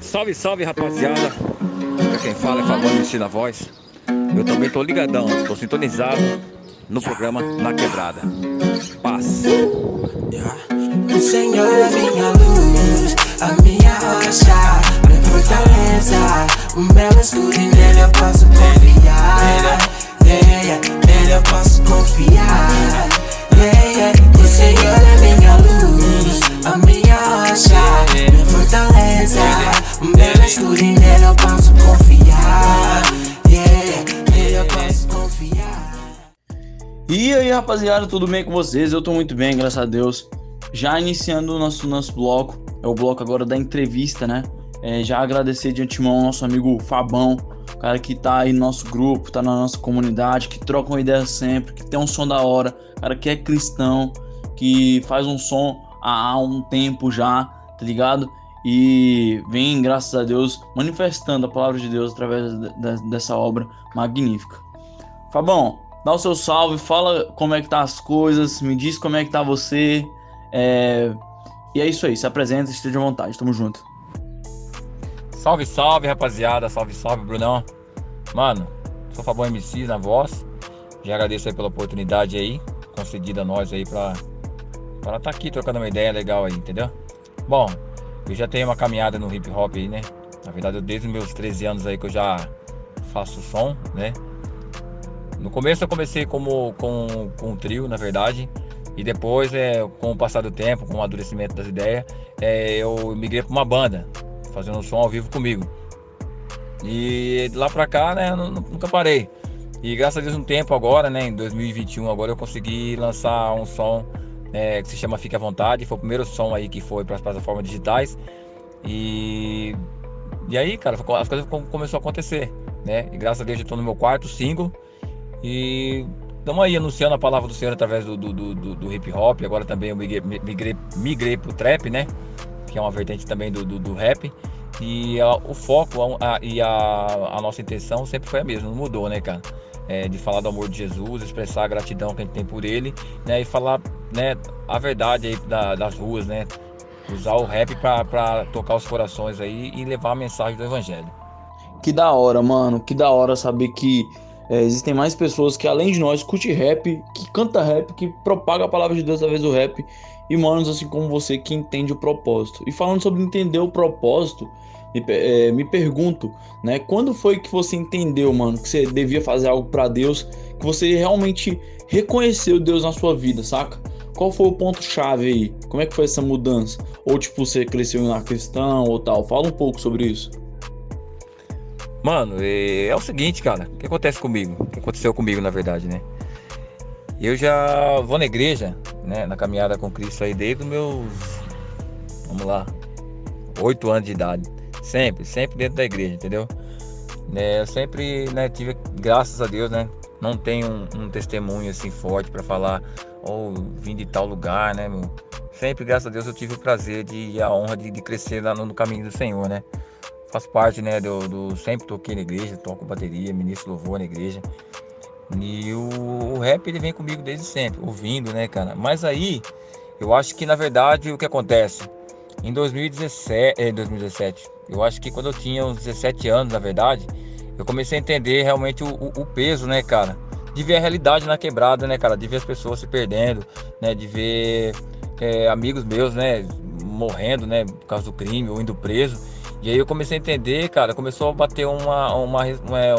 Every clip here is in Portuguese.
Salve, salve rapaziada. Quem fala é Fabão MC na voz. Eu também tô ligadão, tô sintonizado no programa Na Quebrada. Paz. O Senhor é minha luz, a minha rocha, minha fortaleza. O meu escudo e nele eu posso confiar. Yeah, nele eu posso confiar. Yeah. O Senhor é minha luz, a minha fortaleza. O meu escudo e posso confiar. E aí, rapaziada, tudo bem com vocês? Eu tô muito bem, graças a Deus. Já iniciando o nosso, nosso bloco, é o bloco agora da entrevista, né? É, já agradecer de antemão ao nosso amigo Fabão, cara que tá aí no nosso grupo, tá na nossa comunidade, que troca uma ideia sempre, que tem um som da hora, cara que é cristão, que faz um som há um tempo já, tá ligado? E vem, graças a Deus, manifestando a palavra de Deus através de- de- dessa obra magnífica. Fabão, dá o seu salve, fala como é que tá as coisas, me diz como é que tá você. é, E é isso aí, se apresenta, esteja à vontade, tamo junto. Salve, salve rapaziada. Salve, salve Brunão. Mano, sou Fabão MC na voz. Já agradeço aí pela oportunidade aí, concedida a nós aí pra estar tá aqui trocando uma ideia legal aí, entendeu? Bom, eu já tenho uma caminhada no hip hop aí, né? Na verdade, eu, desde os meus 13 anos aí que eu já faço som, né? No começo eu comecei como com, com um trio, na verdade. E depois, é, com o passar do tempo, com o amadurecimento das ideias, é, eu migrei para uma banda, fazendo som ao vivo comigo. E de lá pra cá, né, eu nu- nunca parei. E graças a Deus, um tempo agora, né, em 2021, agora eu consegui lançar um som é, que se chama Fique à Vontade. Foi o primeiro som aí que foi para as plataformas digitais. E, e aí, cara, as coisas com- começaram a acontecer, né? E graças a Deus, eu tô no meu quarto single. E estamos aí anunciando a palavra do Senhor através do, do, do- do- hip hop. Agora também eu migrei, migrei, migrei pro trap, né? Que é uma vertente também do, do, do rap. E a- o foco a- a- e a, a nossa intenção sempre foi a mesma, não mudou, né, cara? É, de falar do amor de Jesus, expressar a gratidão que a gente tem por ele, né? E falar né, a verdade aí da- das ruas, né? Usar o rap para tocar os corações aí e levar a mensagem do evangelho. Que da hora, mano, que da hora saber que é, existem mais pessoas que além de nós curte rap, que canta rap, que propaga a palavra de Deus através do rap. E manos assim como você que entende o propósito. E falando sobre entender o propósito, me, pe- é, me pergunto, né? Quando foi que você entendeu, mano, que você devia fazer algo pra Deus, que você realmente reconheceu Deus na sua vida, saca? Qual foi o ponto chave aí? Como é que foi essa mudança? Ou tipo você cresceu na cristão ou tal? Fala um pouco sobre isso. Mano, é, é o seguinte, cara. O que acontece comigo? O que aconteceu comigo, na verdade, né? Eu já vou na igreja, né? Na caminhada com Cristo aí desde os meus. Vamos lá. Oito anos de idade. Sempre, sempre dentro da igreja, entendeu? Né, eu sempre né, tive, graças a Deus, né? Não tenho um, um testemunho assim forte para falar, ou vim de tal lugar, né, meu? Sempre, graças a Deus, eu tive o prazer de, e a honra de, de crescer lá no, no caminho do Senhor, né? faço parte, né, do, do- sempre toquei na igreja, toco bateria, ministro louvor na igreja. E o, o rap ele vem comigo desde sempre, ouvindo, né, cara? Mas aí, eu acho que na verdade o que acontece? Em 2017, eh, 2017, eu acho que quando eu tinha uns 17 anos, na verdade, eu comecei a entender realmente o, o- peso, né, cara? De ver a realidade na quebrada, né, cara? De ver as pessoas se perdendo, né? De ver eh, amigos meus, né, morrendo, né, por causa do crime ou indo preso. E aí eu comecei a entender, cara, começou a bater uma, uma,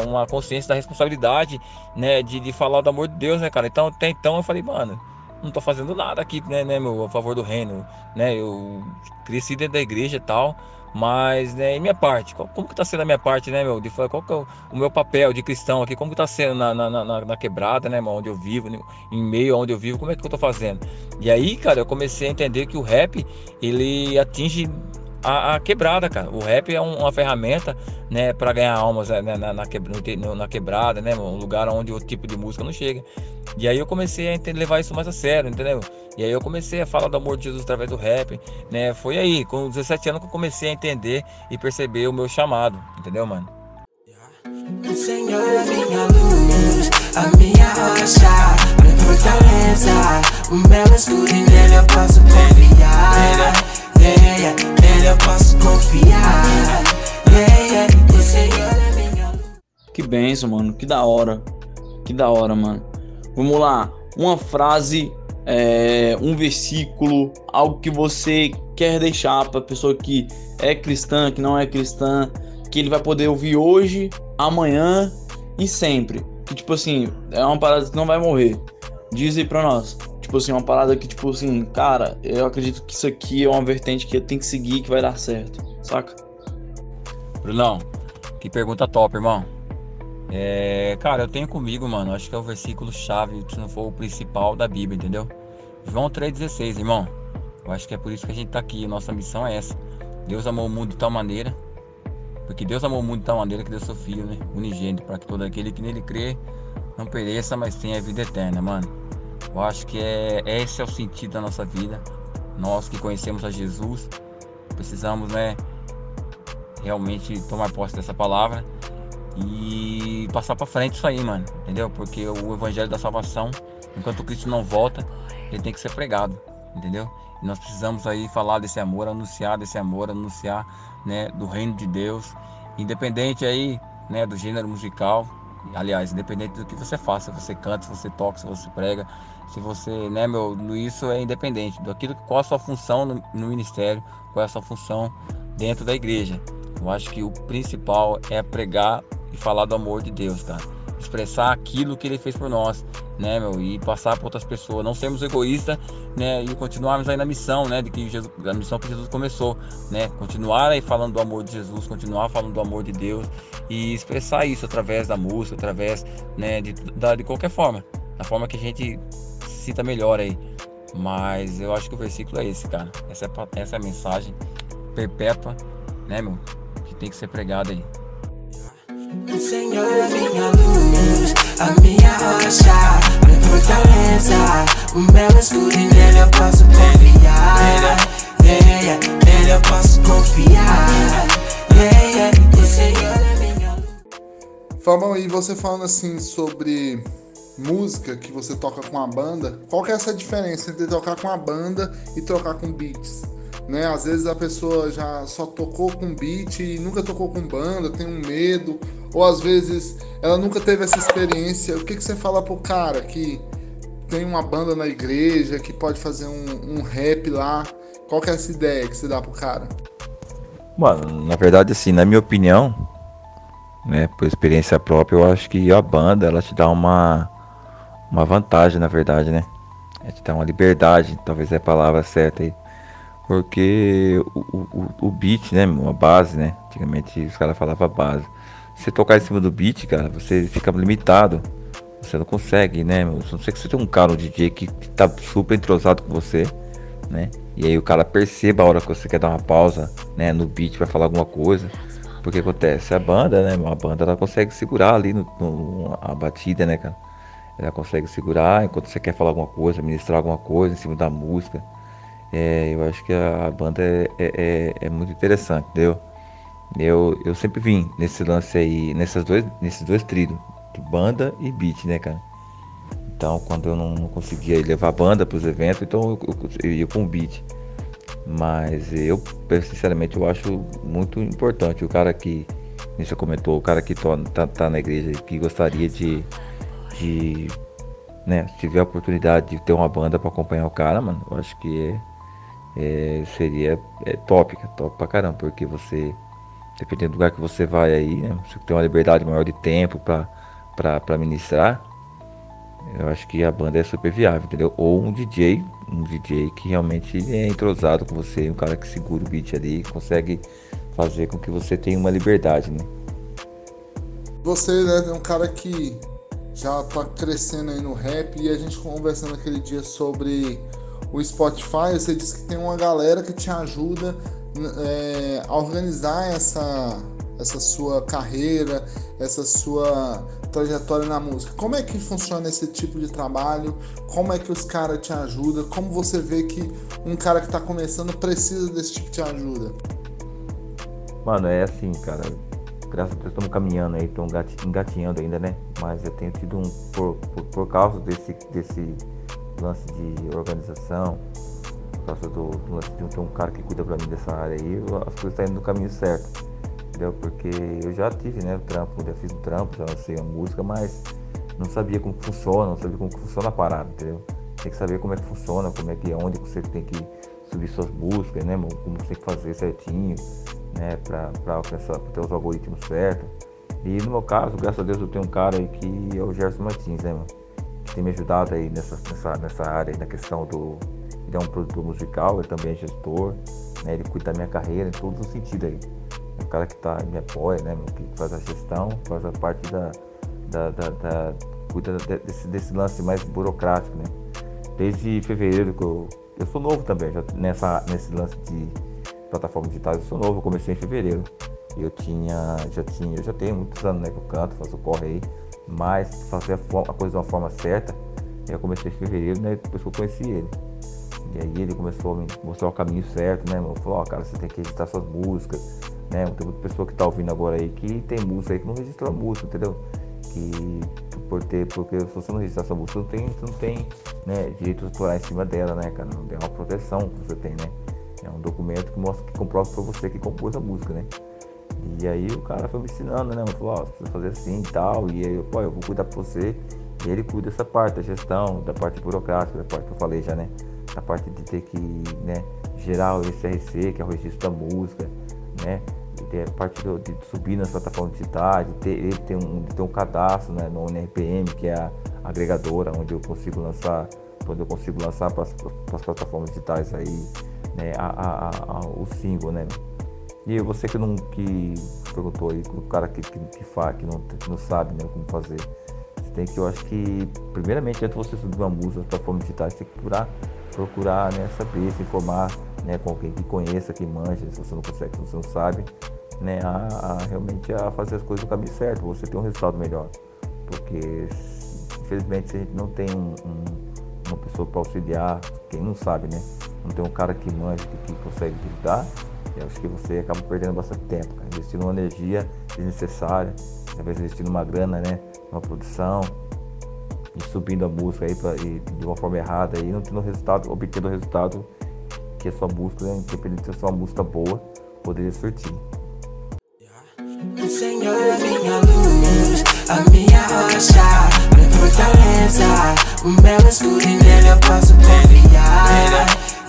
uma consciência da responsabilidade, né, de, de falar do amor de Deus, né, cara. Então, até então eu falei, mano, não tô fazendo nada aqui, né, né, meu, a favor do reino, né, eu cresci dentro da igreja e tal, mas, né, e minha parte, como que tá sendo a minha parte, né, meu, de qual que é o, o meu papel de cristão aqui, como que tá sendo na, na, na, na quebrada, né, onde eu vivo, em meio aonde eu vivo, como é que eu tô fazendo? E aí, cara, eu comecei a entender que o rap, ele atinge a, a quebrada, cara. O rap é um- uma ferramenta, né, para ganhar almas né, na, na, quebra- no te- no- na quebrada, né, um lugar onde o tipo de música não chega. E aí eu comecei a ente- levar isso mais a sério, entendeu? E aí eu comecei a falar do amor de Jesus através do rap, né? Foi aí, com 17 anos que eu comecei a entender e perceber o meu chamado, entendeu, mano? O Senhor é minha luz, a minha rocha, minha fortaleza. O meu escudo e nele eu posso confiar eu posso confiar. Que benção, mano, que da hora. Que da hora, mano. Vamos lá, uma frase, é, um versículo, algo que você quer deixar para pessoa que é cristã, que não é cristã, que ele vai poder ouvir hoje, amanhã e sempre. Que tipo assim, é uma parada que não vai morrer. Diz aí pra nós. Tipo assim, uma parada que, tipo assim, cara, eu acredito que isso aqui é uma vertente que eu tenho que seguir que vai dar certo. Saca? Brunão, que pergunta top, irmão. É, cara, eu tenho comigo, mano, acho que é o versículo chave, se não for o principal da Bíblia, entendeu? João 3,16, irmão. Eu acho que é por isso que a gente tá aqui. Nossa missão é essa. Deus amou o mundo de tal maneira. Porque Deus amou o mundo de tal maneira que deu seu filho, né? Unigênito, para que todo aquele que nele crê não pereça, mas tenha vida eterna, mano. Eu acho que é esse é o sentido da nossa vida. Nós que conhecemos a Jesus, precisamos, né, realmente tomar posse dessa palavra e passar para frente isso aí, mano. Entendeu? Porque o evangelho da salvação, enquanto Cristo não volta, ele tem que ser pregado, entendeu? E nós precisamos aí falar desse amor, anunciar desse amor, anunciar, né, do reino de Deus, independente aí, né, do gênero musical, aliás, independente do que você faça, se você canta, se você toca, se você prega, se você, né, meu, isso é independente daquilo qual a sua função no, no ministério, qual é a sua função dentro da igreja. Eu acho que o principal é pregar e falar do amor de Deus, cara. Expressar aquilo que ele fez por nós, né, meu, e passar para outras pessoas, não sermos egoístas, né, e continuarmos aí na missão, né, de que Jesus, a missão que Jesus começou, né, continuar aí falando do amor de Jesus, continuar falando do amor de Deus e expressar isso através da música, através, né, de, da, de qualquer forma, da forma que a gente se sinta melhor aí. Mas eu acho que o versículo é esse, cara. Essa é, essa é a mensagem perpétua, né, meu, que tem que ser pregada aí. O Senhor é minha luz, a minha rocha, minha fortaleza. O meu escudo e nele eu posso confiar. Yeah, yeah, nele eu posso confiar. Yeah, yeah, Senhor é minha. Fabão, e você falando assim sobre música que você toca com a banda, qual que é essa diferença entre tocar com a banda e tocar com beats? Né? Às vezes a pessoa já só tocou com beat e nunca tocou com banda, tem um medo, ou às vezes ela nunca teve essa experiência. O que, que você fala pro cara que tem uma banda na igreja, que pode fazer um, um rap lá? Qual que é essa ideia que você dá pro cara? Mano, na verdade, assim, na minha opinião, né, por experiência própria, eu acho que a banda ela te dá uma, uma vantagem, na verdade, né? Ela te dá uma liberdade, talvez é a palavra certa aí. Porque o, o, o beat, né, a base, né? Antigamente os caras falavam base. Se tocar em cima do beat, cara, você fica limitado. Você não consegue, né? A não ser que você tenha um cara, um DJ que, que tá super entrosado com você, né? E aí o cara perceba a hora que você quer dar uma pausa, né? No beat vai falar alguma coisa. Porque acontece, a banda, né? A banda ela consegue segurar ali no, no, a batida, né, cara? Ela consegue segurar enquanto você quer falar alguma coisa, ministrar alguma coisa em cima da música. É, eu acho que a banda é, é, é, é muito interessante, entendeu? Eu, eu sempre vim nesse lance aí, nessas dois, nesses dois trilhos, de banda e beat, né, cara? Então, quando eu não, conseguia levar banda para os eventos, então eu, eu, eu, ia com beat. Mas eu, sinceramente, eu acho muito importante o cara que, você comentou, o cara que tá, tá na igreja que gostaria de, de né, se tiver a oportunidade de ter uma banda para acompanhar o cara, mano, eu acho que é é, seria é, top, top pra caramba, porque você, dependendo do lugar que você vai aí, né, você tem uma liberdade maior de tempo pra ministrar, eu acho que a banda é super viável, entendeu? Ou um DJ, um DJ que realmente é entrosado com você, um cara que segura o beat ali, consegue fazer com que você tenha uma liberdade, né? Você né, é um cara que já tá crescendo aí no rap e a gente conversando aquele dia sobre o Spotify, você disse que tem uma galera que te ajuda é, organizar essa, essa sua carreira, essa sua trajetória na música. Como é que funciona esse tipo de trabalho? Como é que os caras te ajudam? Como você vê que um cara que está começando precisa desse tipo de ajuda? Mano, é assim, cara. Graças a Deus estamos caminhando aí, estamos engatinhando ainda, né? Mas eu tenho tido um. Por, por, por causa desse, desse lance de organização, causa do, do lance de ter um cara que cuida pra mim dessa área aí, as coisas estão indo no caminho certo. entendeu? Porque eu já tive, né, trampo, já fiz o trampo, já lancei a música, mas não sabia como funciona, não sabia como funciona a parada, entendeu? Tem que saber como é que funciona, como é que, onde você tem que subir suas buscas, né, como você tem que fazer certinho, né, pra, pra alcançar, pra ter os algoritmos certos. E no meu caso, graças a Deus, eu tenho um cara aí que é o Gerson Martins, né, mano? Que tem me ajudado aí nessa, nessa, nessa área, na questão do. Ele é um produtor musical, ele também é gestor, né? Ele cuida da minha carreira em todos os sentidos aí. É um cara que tá, me apoia, né, que faz a gestão, faz a parte da. da, da, da cuida desse, desse lance mais burocrático, né? Desde fevereiro que eu. Eu sou novo também, já nessa, nesse lance de plataforma digital, eu sou novo, eu comecei em fevereiro. Eu tinha, já tinha, eu já tenho muitos anos né, que eu canto, faço corre aí, mas fazer a, a, coisa de uma forma certa, eu comecei em fevereiro, né? Depois que eu conheci ele. E aí ele começou a me mostrar o caminho certo, né? Ele falou, ó, oh, cara, você tem que editar suas músicas, né? Tem muita pessoa que tá ouvindo agora aí que tem música aí que não registrou a música, entendeu? Que por ter, porque se você não registrar sua música, não tem, não tem né, direito autoral em cima dela, né, cara? Não tem uma proteção que você tem, né? É um documento que mostra que comprova pra você que compôs a música, né? E aí o cara foi me ensinando, né? Falou, ó, você fazer assim e tal. E aí, pô, eu vou cuidar pra você. E ele cuida dessa parte, da gestão, da parte burocrática, da parte que eu falei já, né? Da parte de ter que, né, gerar o SRC, que é o registro da música, né? Ter a parte do, de subir nas plataformas digitais, de ter, ele ter um, de ter um cadastro né, no NRPM, que é a agregadora, onde eu consigo lançar, onde eu consigo lançar para as plataformas digitais aí, né, a, a, a, o single, né? E você que não que perguntou aí, o cara que, que, que faz, que não, que não sabe né, como fazer. Você tem que, eu acho que, primeiramente, antes de você subir uma música para forma digital, você tem que procurar, procurar né, saber, se informar né, com alguém que conheça, que manja, se você não consegue, se você não sabe, né, a, a realmente a fazer as coisas do caminho certo, você ter um resultado melhor. Porque, infelizmente, se a gente não tem um, um, uma pessoa para auxiliar, quem não sabe, né? Não tem um cara que manja, que, que consegue ajudar, eu acho que você acaba perdendo bastante tempo, cara. investindo uma energia desnecessária, vezes investindo uma grana, né, uma produção, subindo a música aí pra, e, de uma forma errada e não tendo resultado, obtendo o resultado que a sua música, né, independente se a sua música boa, poderia surtir. O Senhor é minha luz, a minha rocha, minha fortaleza, o meu escudo e nele eu posso confiar.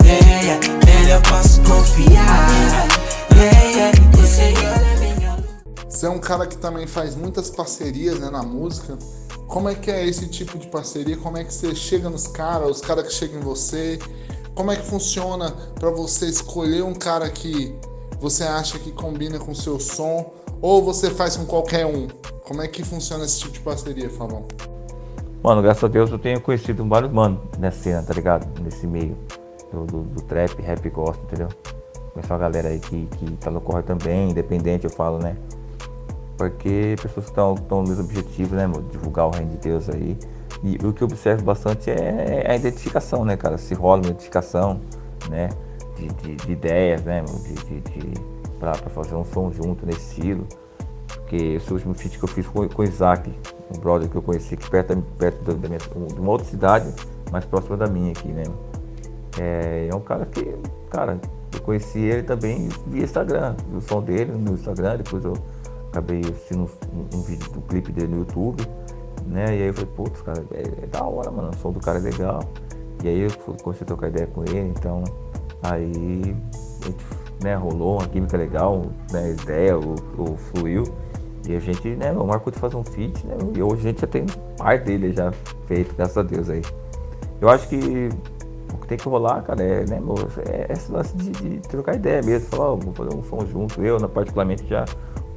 Yeah, yeah eu posso confiar. Yeah, yeah, o Senhor é minha luz. Você é um cara que também faz muitas parcerias né, na música. Como é que é esse tipo de parceria? Como é que você chega nos caras, os caras que chegam em você? Como é que funciona para você escolher um cara que você acha que combina com o seu som ou você faz com qualquer um? Como é que funciona esse tipo de parceria, Fabão? Mano, graças a Deus eu tenho conhecido vários manos nessa cena, tá ligado? Nesse meio do, do, do trap, rap gospel, entendeu? Conheço uma galera aí que, que tá no corre também, independente, eu falo, né? Porque pessoas que estão no mesmo objetivo, né, meu? Divulgar o reino de Deus aí. E o que eu observo bastante é, é a identificação, né, cara? Se rola uma identificação, né? De, de, de ideias, né? De, de, de pra, pra, fazer um som junto nesse estilo. Porque esse último feat que eu fiz com, com o Isaac, um brother que eu conheci aqui perto, perto da minha, de uma outra cidade, mais próxima da minha aqui, né? É, é um cara que, cara, eu conheci ele também via Instagram, o som dele no Instagram, depois eu acabei assistindo um, um, vídeo do clipe dele no YouTube, né? E aí eu falei, putz, cara, é, é, da hora, mano, o som do cara é legal. E aí eu comecei a trocar ideia com ele, então aí né, rolou uma química legal, né, ideia, o, o fluiu. E a gente, né, marcou de fazer um feat, né? E hoje a gente já tem parte dele já feito, graças a Deus aí. Eu acho que o que tem que rolar, cara, é, né, é esse lance de, de trocar ideia mesmo. Falar, oh, vou fazer um som junto. Eu, particularmente, já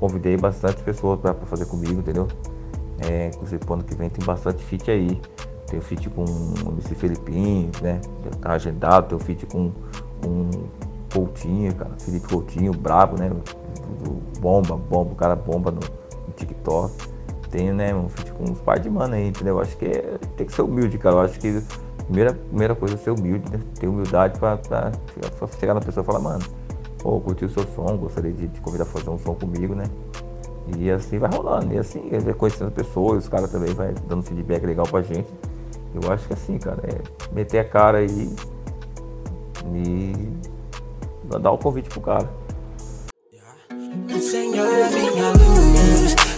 convidei bastante pessoas pra fazer comigo, entendeu? É, inclusive, ano que vem tem bastante feat aí. Tem feat com o MC Felipinho, né? Tá agendado. Tem feat com, com Coutinho, cara. Felipe Coutinho, brabo, né? Bomba, bomba, o cara bomba no, no TikTok. Tem, né, um feat com uns par de mano aí, entendeu? Eu acho que é, tem que ser humilde, cara. Eu acho que Primeira, primeira coisa é ser humilde, né? ter humildade pra, pra chegar na pessoa e falar, mano, pô, curti o seu som, gostaria de te convidar a fazer um som comigo, né? E assim vai rolando, e assim, ele vai conhecendo pessoas, os caras também vai dando feedback legal pra gente. Eu acho que assim, cara, é meter a cara aí e dar o convite pro cara. O Senhor é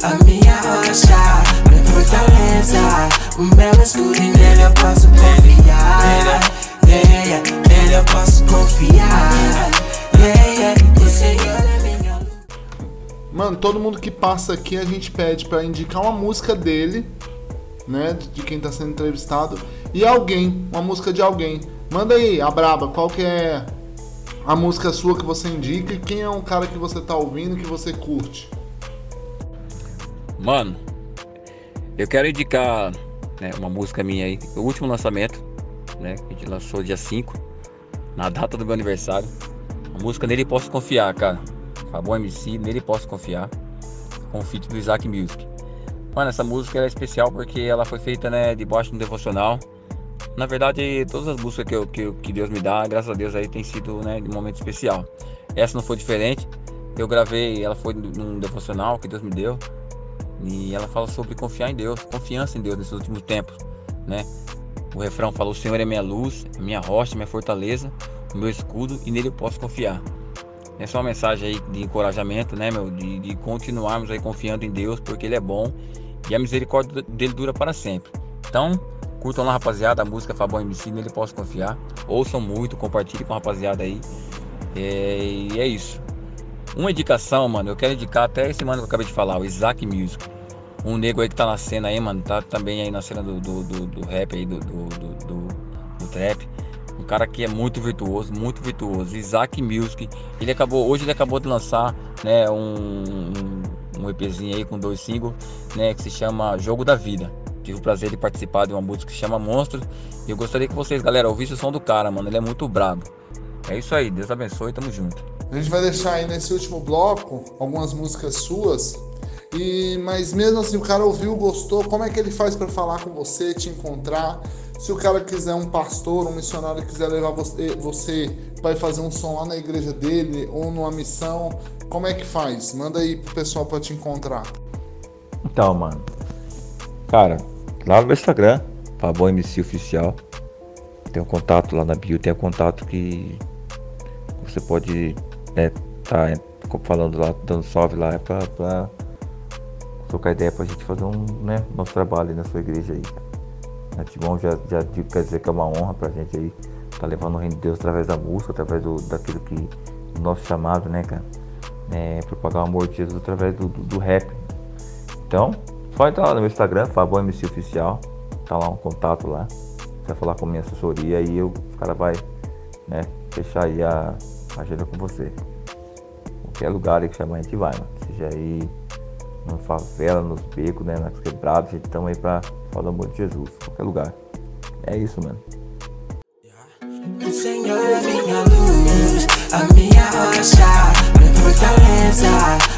a minha rocha, minha fortaleza. O meu escudo e nele eu posso confiar. Yeah, nele eu posso confiar. Mano, todo mundo que passa aqui a gente pede pra indicar uma música dele, né? De de quem tá sendo entrevistado. E alguém, uma música de alguém. Manda aí, a braba, qual que é a música sua que você indica e quem é um cara que você tá ouvindo que você curte. Mano, eu quero indicar né, uma música minha aí, o último lançamento, né? Que a gente lançou dia 5, na data do meu aniversário. Música Nele Posso Confiar, cara. Fabão MC, Nele Posso Confiar. Com o feat do Isaac Music. Mano, essa música é especial porque ela foi feita, né, debaixo de um devocional. Na verdade, todas as músicas que, eu, que, que Deus me dá, graças a Deus aí tem sido, né, de momento especial. Essa não foi diferente. Eu gravei, ela foi num devocional que Deus me deu. E ela fala sobre confiar em Deus, confiança em Deus nesses últimos tempos, né? O refrão fala: O Senhor é minha luz, minha rocha, minha fortaleza, meu escudo e nele eu posso confiar. Essa é uma mensagem aí de encorajamento, né, meu? De, de continuarmos aí confiando em Deus, porque Ele é bom e a misericórdia dele dura para sempre. Então, curtam lá, rapaziada, a música Fabão MC, nele posso confiar. Ouçam muito, compartilhem com a rapaziada aí. É, e é isso. Uma indicação, mano, eu quero indicar até esse mano que eu acabei de falar, o Isaac Music. Um nego aí que tá na cena aí, mano, tá também aí na cena do, do, do, do rap aí, do, do, do, do- do trap. Cara que é muito virtuoso, muito virtuoso. Isaac Music. Ele acabou, hoje ele acabou de lançar, né, um, um, EPzinho aí com dois singles, né, que se chama Jogo da Vida. Tive o prazer de participar de uma música que se chama Monstros. E eu gostaria que vocês, galera, ouvissem o som do cara, mano. Ele é muito brabo. É isso aí, Deus abençoe, tamo junto. A gente vai deixar aí nesse último bloco algumas músicas suas. E mas mesmo assim o cara ouviu, gostou, como é que ele faz pra falar com você, te encontrar? Se o cara quiser um pastor, um missionário quiser levar você, você para fazer um som lá na igreja dele ou numa missão, como é que faz? Manda aí pro pessoal pra te encontrar. Então, mano. Cara, lá no meu Instagram, Fabão MC Oficial. Tem um contato lá na bio, tem um contato que você pode né, tá falando lá, dando salve lá, é pra, pra trocar ideia pra gente fazer um, né, nosso trabalho na sua igreja aí. Timão já, já quer dizer que é uma honra pra gente aí, tá levando o reino de Deus através da música, através do, daquilo que, do nosso chamado, né, cara? É, propagar o amor de Jesus através do, do, do rap. Então, só entrar lá no meu Instagram, Fabão MC Oficial, tá lá um contato lá. Você vai falar com a minha assessoria e eu, os caras vai, né, fechar aí a a agenda com você. Qualquer lugar aí que chamar a gente vai, mano. Seja aí na favela, nos becos, né, nas quebradas, a gente estamos aí pra falar do amor de Jesus. Qualquer lugar. É isso, mano. O Senhor é minha luz, a minha rocha, minha fortaleza.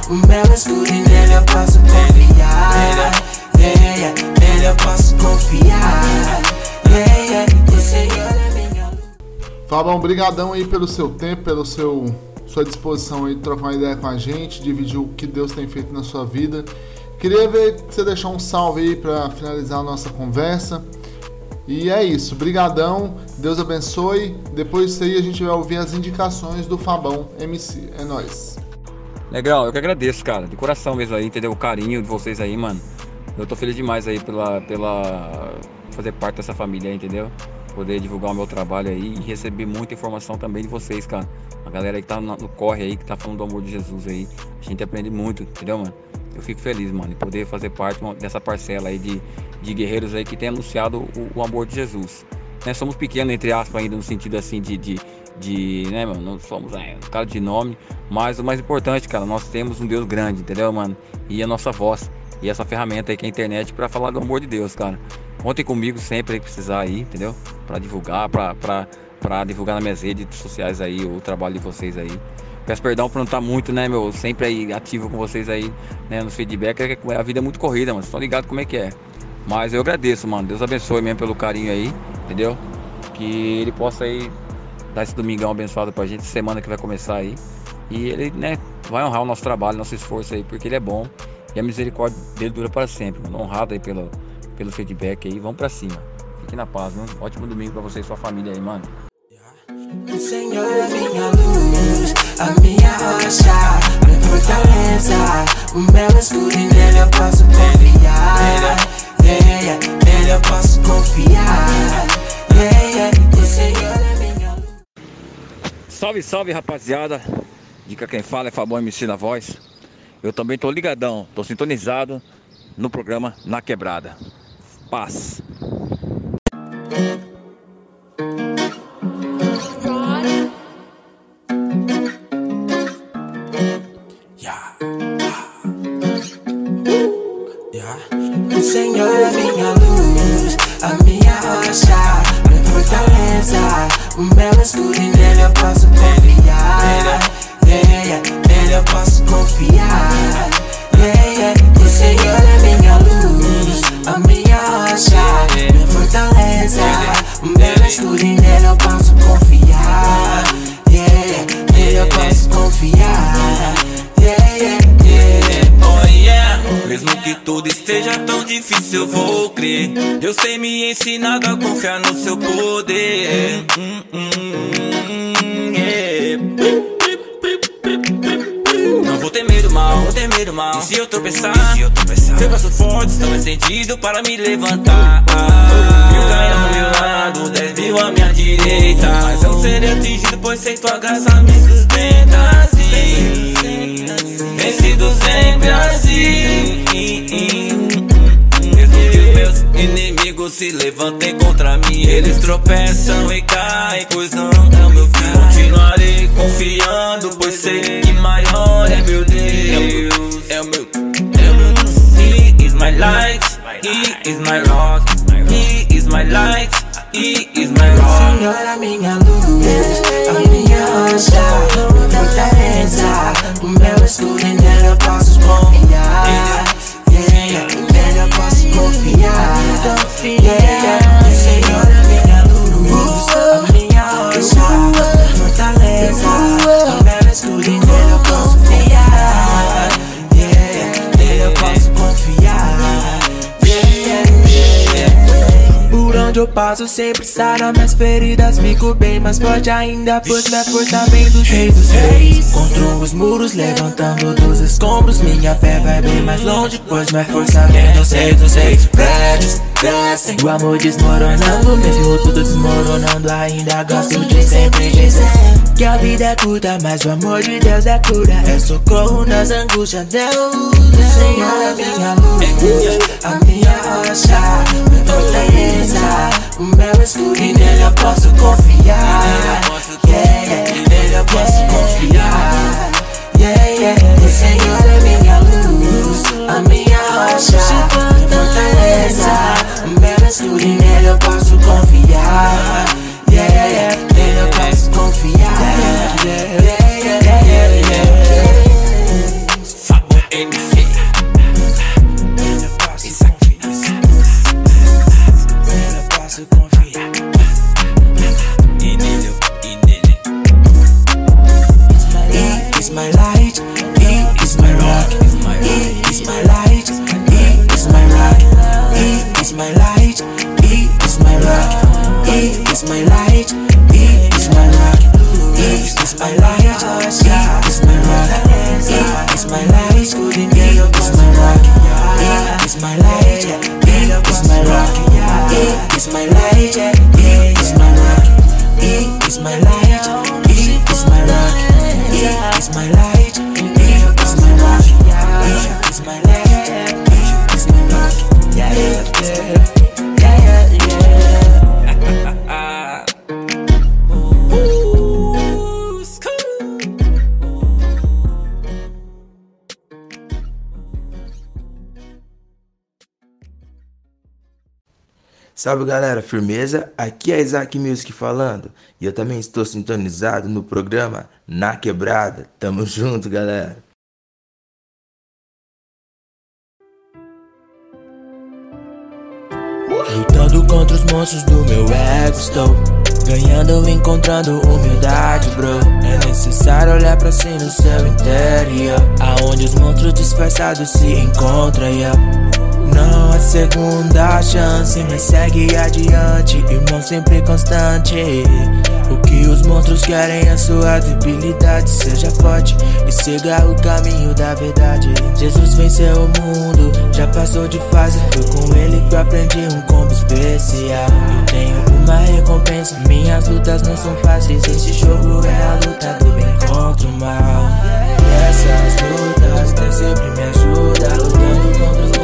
O meu escudo e nele eu posso confiar. Yeah, yeah, nele eu posso confiar. Yeah, yeah, o Senhor é minha luz. Fabão, brigadão aí pelo seu tempo, pelo seu sua disposição aí de trocar uma ideia com a gente, dividir o que Deus tem feito na sua vida. Queria ver você deixar um salve aí para finalizar a nossa conversa. E é isso, brigadão, Deus abençoe. Depois disso aí a gente vai ouvir as indicações do Fabão MC. É nóis. Legal, eu que agradeço, cara, de coração mesmo aí, entendeu? O carinho de vocês aí, mano. Eu tô feliz demais aí pela, pela fazer parte dessa família entendeu? Poder divulgar o meu trabalho aí e receber muita informação também de vocês, cara. A galera que tá no no corre aí, que tá falando do amor de Jesus aí. A gente aprende muito, entendeu, mano? Eu fico feliz, mano, de poder fazer parte dessa parcela aí de, de guerreiros aí que tem anunciado o, o amor de Jesus. Né, somos pequenos, entre aspas, ainda no sentido assim de, de, de né, mano, não somos é, um cara de nome, mas o mais importante, cara, nós temos um Deus grande, entendeu, mano? E a nossa voz, e essa ferramenta aí que é a internet para falar do amor de Deus, cara. Contem comigo sempre que precisar aí, entendeu? Para divulgar, pra divulgar nas minhas redes sociais aí o trabalho de vocês aí. Peço perdão por não estar muito, né, meu, sempre aí ativo com vocês aí, né, nos feedback, é que a vida é muito corrida, mano, estão ligados como é que é. Mas eu agradeço, mano, Deus abençoe mesmo pelo carinho aí, entendeu? Que ele possa aí dar esse domingão abençoado pra gente, semana que vai começar aí. E ele, né, vai honrar o nosso trabalho, nosso esforço aí, porque ele é bom e a misericórdia dele dura para sempre, mano. Honrado aí pelo, pelo feedback aí, vamos pra cima. Fique na paz, mano. Ótimo domingo pra você e sua família aí, mano. O Senhor é minha luz, a minha rocha, minha fortaleza. fortaleza. O meu escudo e nele eu posso confiar. Yeah, yeah, nele eu posso confiar. Yeah, yeah, o Senhor é minha luz. Salve, salve rapaziada. Dica quem fala é Fabão MC na voz. Eu também tô ligadão, tô sintonizado no programa Na Quebrada. Paz. Vou temer o mal, vou temer o mal. E se eu tropeçar, e se eu tropeçar, meus braços fortes estão encendidos para me levantar. Mil caem ao meu lado, dez mil à minha direita. Mas eu serei atingido, pois sei tua graça me sustenta assim. Vencido sempre assim. Mesmo que os meus inimigos se levantem contra mim, eles tropeçam e caem, pois não é o meu fim. Continuarei confiando, pois sei que maior é meu Deus. É o meu, é o meu. He is my light, he is my rock, he is my light, he is my O rock. Senhor é minha luz, a minha rocha, passo sempre sara minhas feridas. Fico bem mais forte ainda Pois minha força vem dos reis dos reis Construo os muros levantando dos escombros Minha fé vai bem mais longe Pois minha força vem dos reis dos reis Prédios O amor desmoronando Mesmo tudo desmoronando Ainda gosto de sempre dizer Que a vida é curta Mas o amor de Deus é cura. É socorro nas angústias Deus O Senhor é minha luz A minha rocha Minha fortaleza. O meu escudo e nele eu posso confiar. Yeah, my life. Salve galera, firmeza? Aqui é Isaac Music falando e eu também estou sintonizado no programa Na Quebrada. Tamo junto, galera. Lutando contra os monstros do meu ego, estou ganhando, encontrando humildade, bro. É necessário olhar pra si no seu interior, aonde os monstros desfazem. disfarçado se encontra, yeah. Não há segunda chance, mas segue adiante, irmão sempre constante. O que os monstros querem é sua debilidade. Seja forte e siga o caminho da verdade. Jesus venceu o mundo, já passou de fase. Foi com ele que eu aprendi um combo especial. Eu tenho uma recompensa, minhas lutas não são fáceis. Esse jogo é a luta do bem contra o mal. E essas lutas, Deus sempre me ajuda. Lutando contra os